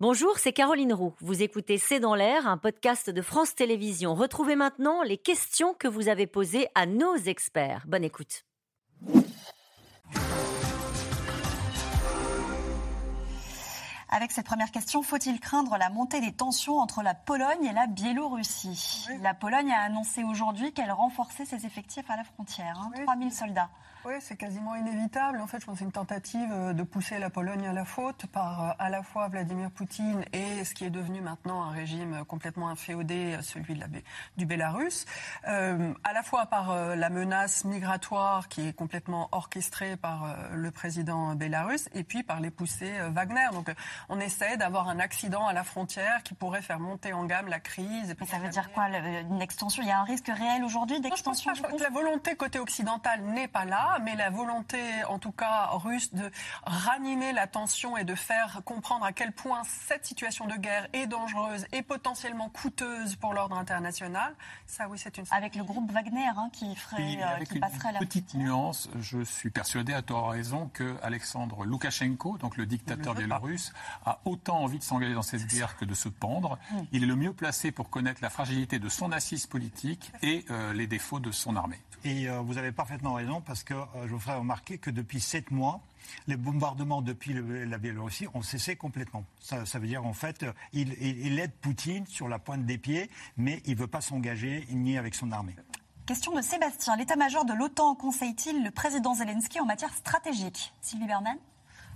Bonjour, c'est Caroline Roux. Vous écoutez C'est dans l'air, un podcast de France Télévisions. Retrouvez maintenant les questions que vous avez posées à nos experts. Bonne écoute. Avec cette première question, faut-il craindre la montée des tensions entre la Pologne et la Biélorussie? La Pologne a annoncé aujourd'hui qu'elle renforçait ses effectifs à la frontière, hein, 3000 soldats. Oui, c'est quasiment inévitable. En fait, je pense que c'est une tentative euh, de pousser la Pologne à la faute par euh, à la fois Vladimir Poutine et ce qui est devenu maintenant un régime complètement inféodé, euh, celui de la, du Bélarus. Euh, à la fois par la menace migratoire qui est complètement orchestrée par le président bélarus et puis par les poussées Wagner. Donc, on essaie d'avoir un accident à la frontière qui pourrait faire monter en gamme la crise. Mais ça veut dire quoi Une extension? Il y a un risque réel aujourd'hui d'extension Je pense que la volonté côté occidental n'est pas là mais la volonté, en tout cas russe, de ranimer la tension et de faire comprendre à quel point cette situation de guerre est dangereuse et potentiellement coûteuse pour l'ordre international, ça oui, c'est une. Avec le groupe Wagner hein, qui ferait, euh, qui passerait la petite nuance, je suis persuadé à tort raison que Alexandre Loukachenko, donc le dictateur biélorusse, a autant envie de s'engager dans cette guerre que de se pendre. Mm. Il est le mieux placé pour connaître la fragilité de son assise politique et euh, les défauts de son armée. Et euh, vous avez parfaitement raison parce que je vous ferai remarquer que depuis sept mois, les bombardements depuis la Biélorussie ont cessé complètement. Ça, veut dire en fait, il, il, aide Poutine sur la pointe des pieds, mais il ne veut pas s'engager ni avec son armée. Question de Sébastien. L'état-major de l'OTAN conseille-t-il le président Zelensky en matière stratégique? Sylvie Berman?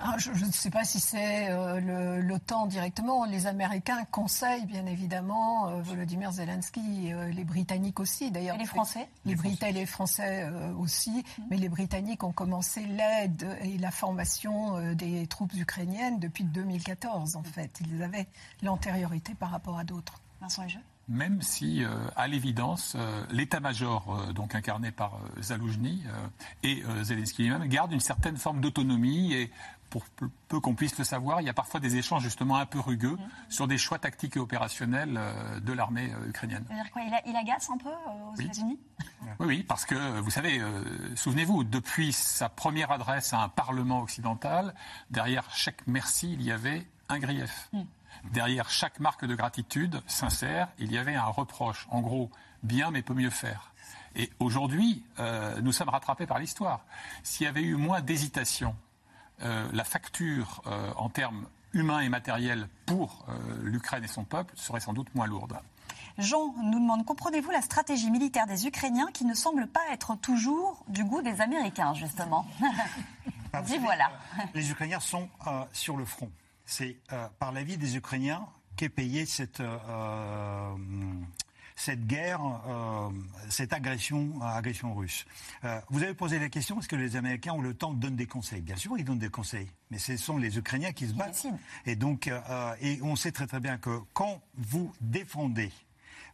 Ah, je, ne sais pas si c'est euh, l'OTAN directement. Les Américains conseillent bien évidemment euh, Volodymyr Zelensky, euh, les Britanniques aussi d'ailleurs. Et les Français Les Britanniques et les Français aussi. Mm-hmm. Mais les Britanniques ont commencé l'aide et la formation des troupes ukrainiennes depuis 2014 en fait. Ils avaient l'antériorité par rapport à d'autres. Vincent et même si, à l'évidence, l'état-major, donc incarné par Zaloujny et Zelensky lui-même, garde une certaine forme d'autonomie et pour peu qu'on puisse le savoir, il y a parfois des échanges justement un peu rugueux mm. sur des choix tactiques et opérationnels euh, de l'armée euh, ukrainienne. dire quoi il, agace un peu euh, aux États-Unis? Oui. oui, parce que vous savez, souvenez-vous, depuis sa première adresse à un Parlement occidental, derrière chaque merci, il y avait un grief. Mm. Derrière chaque marque de gratitude sincère, il y avait un reproche. En gros, bien mais peut mieux faire. Et aujourd'hui, nous sommes rattrapés par l'histoire. S'il y avait eu moins d'hésitation la facture euh, en termes humains et matériels pour euh, l'Ukraine et son peuple serait sans doute moins lourde. Jean nous demande, comprenez-vous la stratégie militaire des Ukrainiens qui ne semble pas être toujours du goût des Américains, justement Dis voilà. Les Ukrainiens sont sur le front. C'est par l'avis des Ukrainiens qu'est payée cette cette guerre, euh, cette agression, agression russe. Euh, vous avez posé la question est-ce que les Américains ont le temps de donner des conseils? Bien sûr, ils donnent des conseils, mais ce sont les Ukrainiens qui se battent. Et donc, euh, et on sait très très bien que quand vous défendez,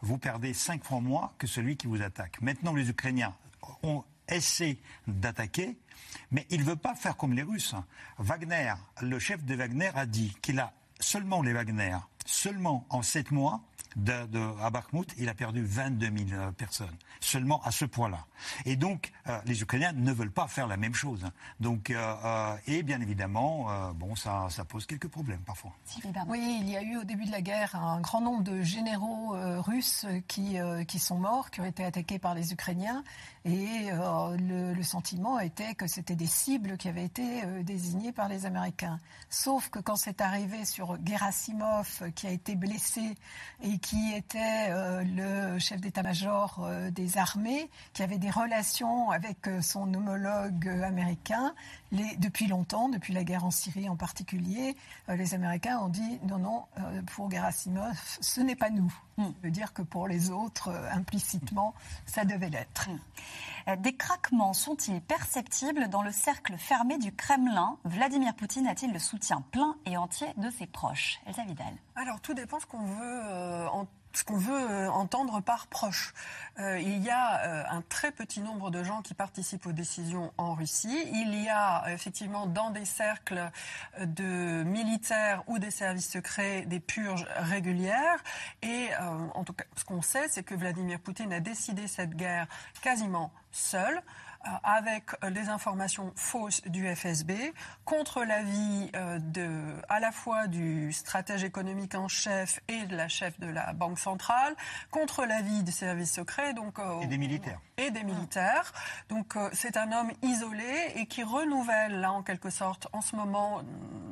vous perdez cinq fois moins que celui qui vous attaque. Maintenant, les Ukrainiens ont essayé d'attaquer, mais ils ne veulent pas faire comme les Russes. Wagner, le chef de Wagner, a dit qu'il a seulement les Wagner, seulement en sept mois, de, de, à Bakhmut, il a perdu 22 000 euh, personnes, seulement à ce point-là. Et donc, euh, les Ukrainiens ne veulent pas faire la même chose. Donc, euh, et bien évidemment, bon, ça, ça, pose quelques problèmes parfois. Oui, il y a eu au début de la guerre un grand nombre de généraux russes qui, qui sont morts, qui ont été attaqués par les Ukrainiens. Et le, le, sentiment était que c'était des cibles qui avaient été désignées par les Américains. Sauf que quand c'est arrivé sur Gerasimov, qui a été blessé et qui était euh, le chef d'état-major euh, des armées, qui avait des relations avec euh, son homologue américain. Les, depuis longtemps, depuis la guerre en Syrie en particulier, les Américains ont dit non, non, pour Gerasimov, ce n'est pas nous. Hmm. Ça veut dire que pour les autres, implicitement, ça devait l'être. Hmm. Des craquements sont-ils perceptibles dans le cercle fermé du Kremlin? Vladimir Poutine a-t-il le soutien plein et entier de ses proches? Elsa Vidal. Alors tout dépend ce qu'on veut ce qu'on veut euh, entendre par proche. Euh, il y a euh, un très petit nombre de gens qui participent aux décisions en Russie. Il y a effectivement dans des cercles de militaires ou des services secrets des purges régulières. Et en tout cas, ce qu'on sait, c'est que Vladimir Poutine a décidé cette guerre quasiment seul. Avec les informations fausses du FSB, contre l'avis de, à la fois du stratège économique en chef et de la chef de la Banque centrale, contre l'avis des services secrets. Donc, et des militaires. Et des militaires. Donc c'est un homme isolé et qui renouvelle, là, en quelque sorte, en ce moment,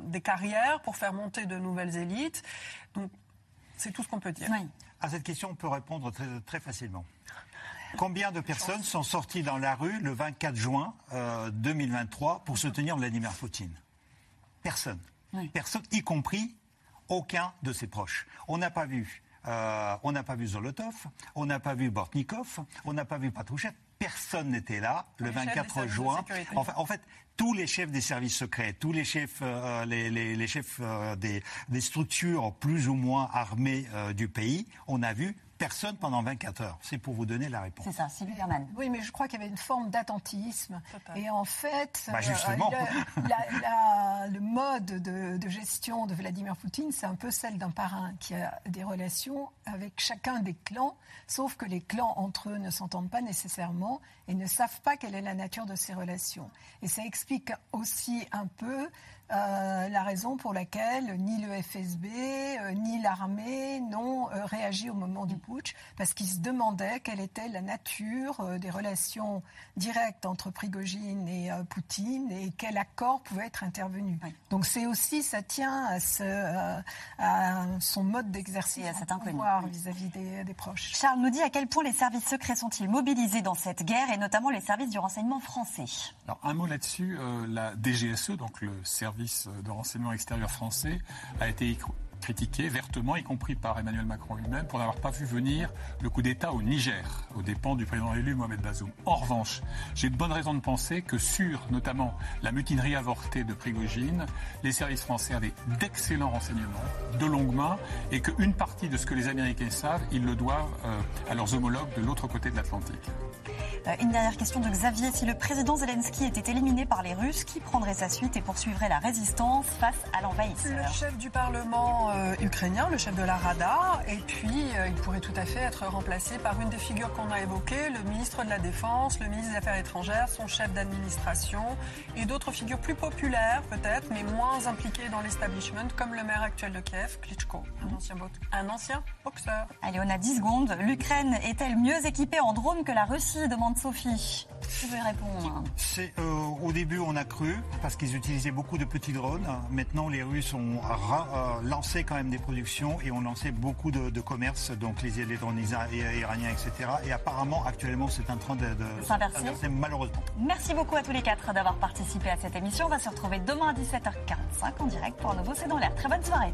des carrières pour faire monter de nouvelles élites. Donc c'est tout ce qu'on peut dire. À cette question, on peut répondre très, très facilement. Combien de personnes sont sorties dans la rue le 24 juin 2023 euh, pour soutenir Vladimir Poutine? Personne. Personne, y compris aucun de ses proches. On n'a pas vu. Euh, on n'a pas vu Zolotov, on n'a pas vu Bortnikov, on n'a pas vu Patrouchette. Personne n'était là le 24 juin. Enfin, en fait, tous les chefs des services secrets, tous les chefs, euh, les, chefs des, structures plus ou moins armées du pays, on a vu personne pendant 24 heures. C'est pour vous donner la réponse. C'est ça, Sylvie Oui, mais je crois qu'il y avait une forme d'attentisme. Et en fait, bah, justement. Euh, le, mode de, gestion de Vladimir Poutine, c'est un peu celle d'un parrain qui a des relations avec chacun des clans, sauf que les clans entre eux ne s'entendent pas nécessairement et ne savent pas quelle est la nature de ces relations. Et ça explique aussi un peu euh, la raison pour laquelle ni le FSB euh, ni l'armée n'ont euh, réagi au moment du putsch, parce qu'ils se demandaient quelle était la nature des relations directes entre Prigogine et Poutine et quel accord pouvait être intervenu. Donc c'est aussi, ça tient à, ce, à son mode d'exercice à cet pouvoir vis-à-vis des, des, proches. Charles nous dit à quel point les services secrets sont-ils mobilisés dans cette guerre et notamment les services du renseignement français. Alors un mot là-dessus, la DGSE, donc le service de renseignement extérieur français a été critiqué vertement, y compris par Emmanuel Macron lui-même, pour n'avoir pas vu venir le coup d'État au Niger, aux dépens du président élu Mohamed Bazoum. En revanche, j'ai de bonnes raisons de penser que sur notamment la mutinerie avortée de Prigogine, les services français avaient d'excellents renseignements, de longue main, et qu'une partie de ce que les Américains savent, ils le doivent euh, à leurs homologues de l'autre côté de l'Atlantique. Euh, une dernière question de Xavier. Si le président Zelensky était éliminé par les Russes, qui prendrait sa suite et poursuivrait la résistance face à l'envahisseur? Le chef du Parlement euh, ukrainien, le chef de la Rada, et puis euh, il pourrait tout à fait être remplacé par une des figures qu'on a évoquées, le ministre de la Défense, le ministre des Affaires étrangères, son chef d'administration, et d'autres figures plus populaires peut-être, mais moins impliquées dans l'establishment, comme le maire actuel de Kiev, Klitschko, un ancien, un ancien boxeur. Allez, on a 10 secondes. L'Ukraine est-elle mieux équipée en drones que la Russie demande Sophie. Qui veut répondre C'est, euh, Au début, on a cru, parce qu'ils utilisaient beaucoup de petits drones. Maintenant, les Russes ont euh, lancé quand même des productions et ont lancé beaucoup de, de commerce, donc les, drones iraniens, etc. Et apparemment, actuellement, c'est un train de, de s'inverser, malheureusement. Merci beaucoup à tous les quatre d'avoir participé à cette émission. On va se retrouver demain à 17h45 en direct pour un nouveau C'est dans l'air. Très bonne soirée.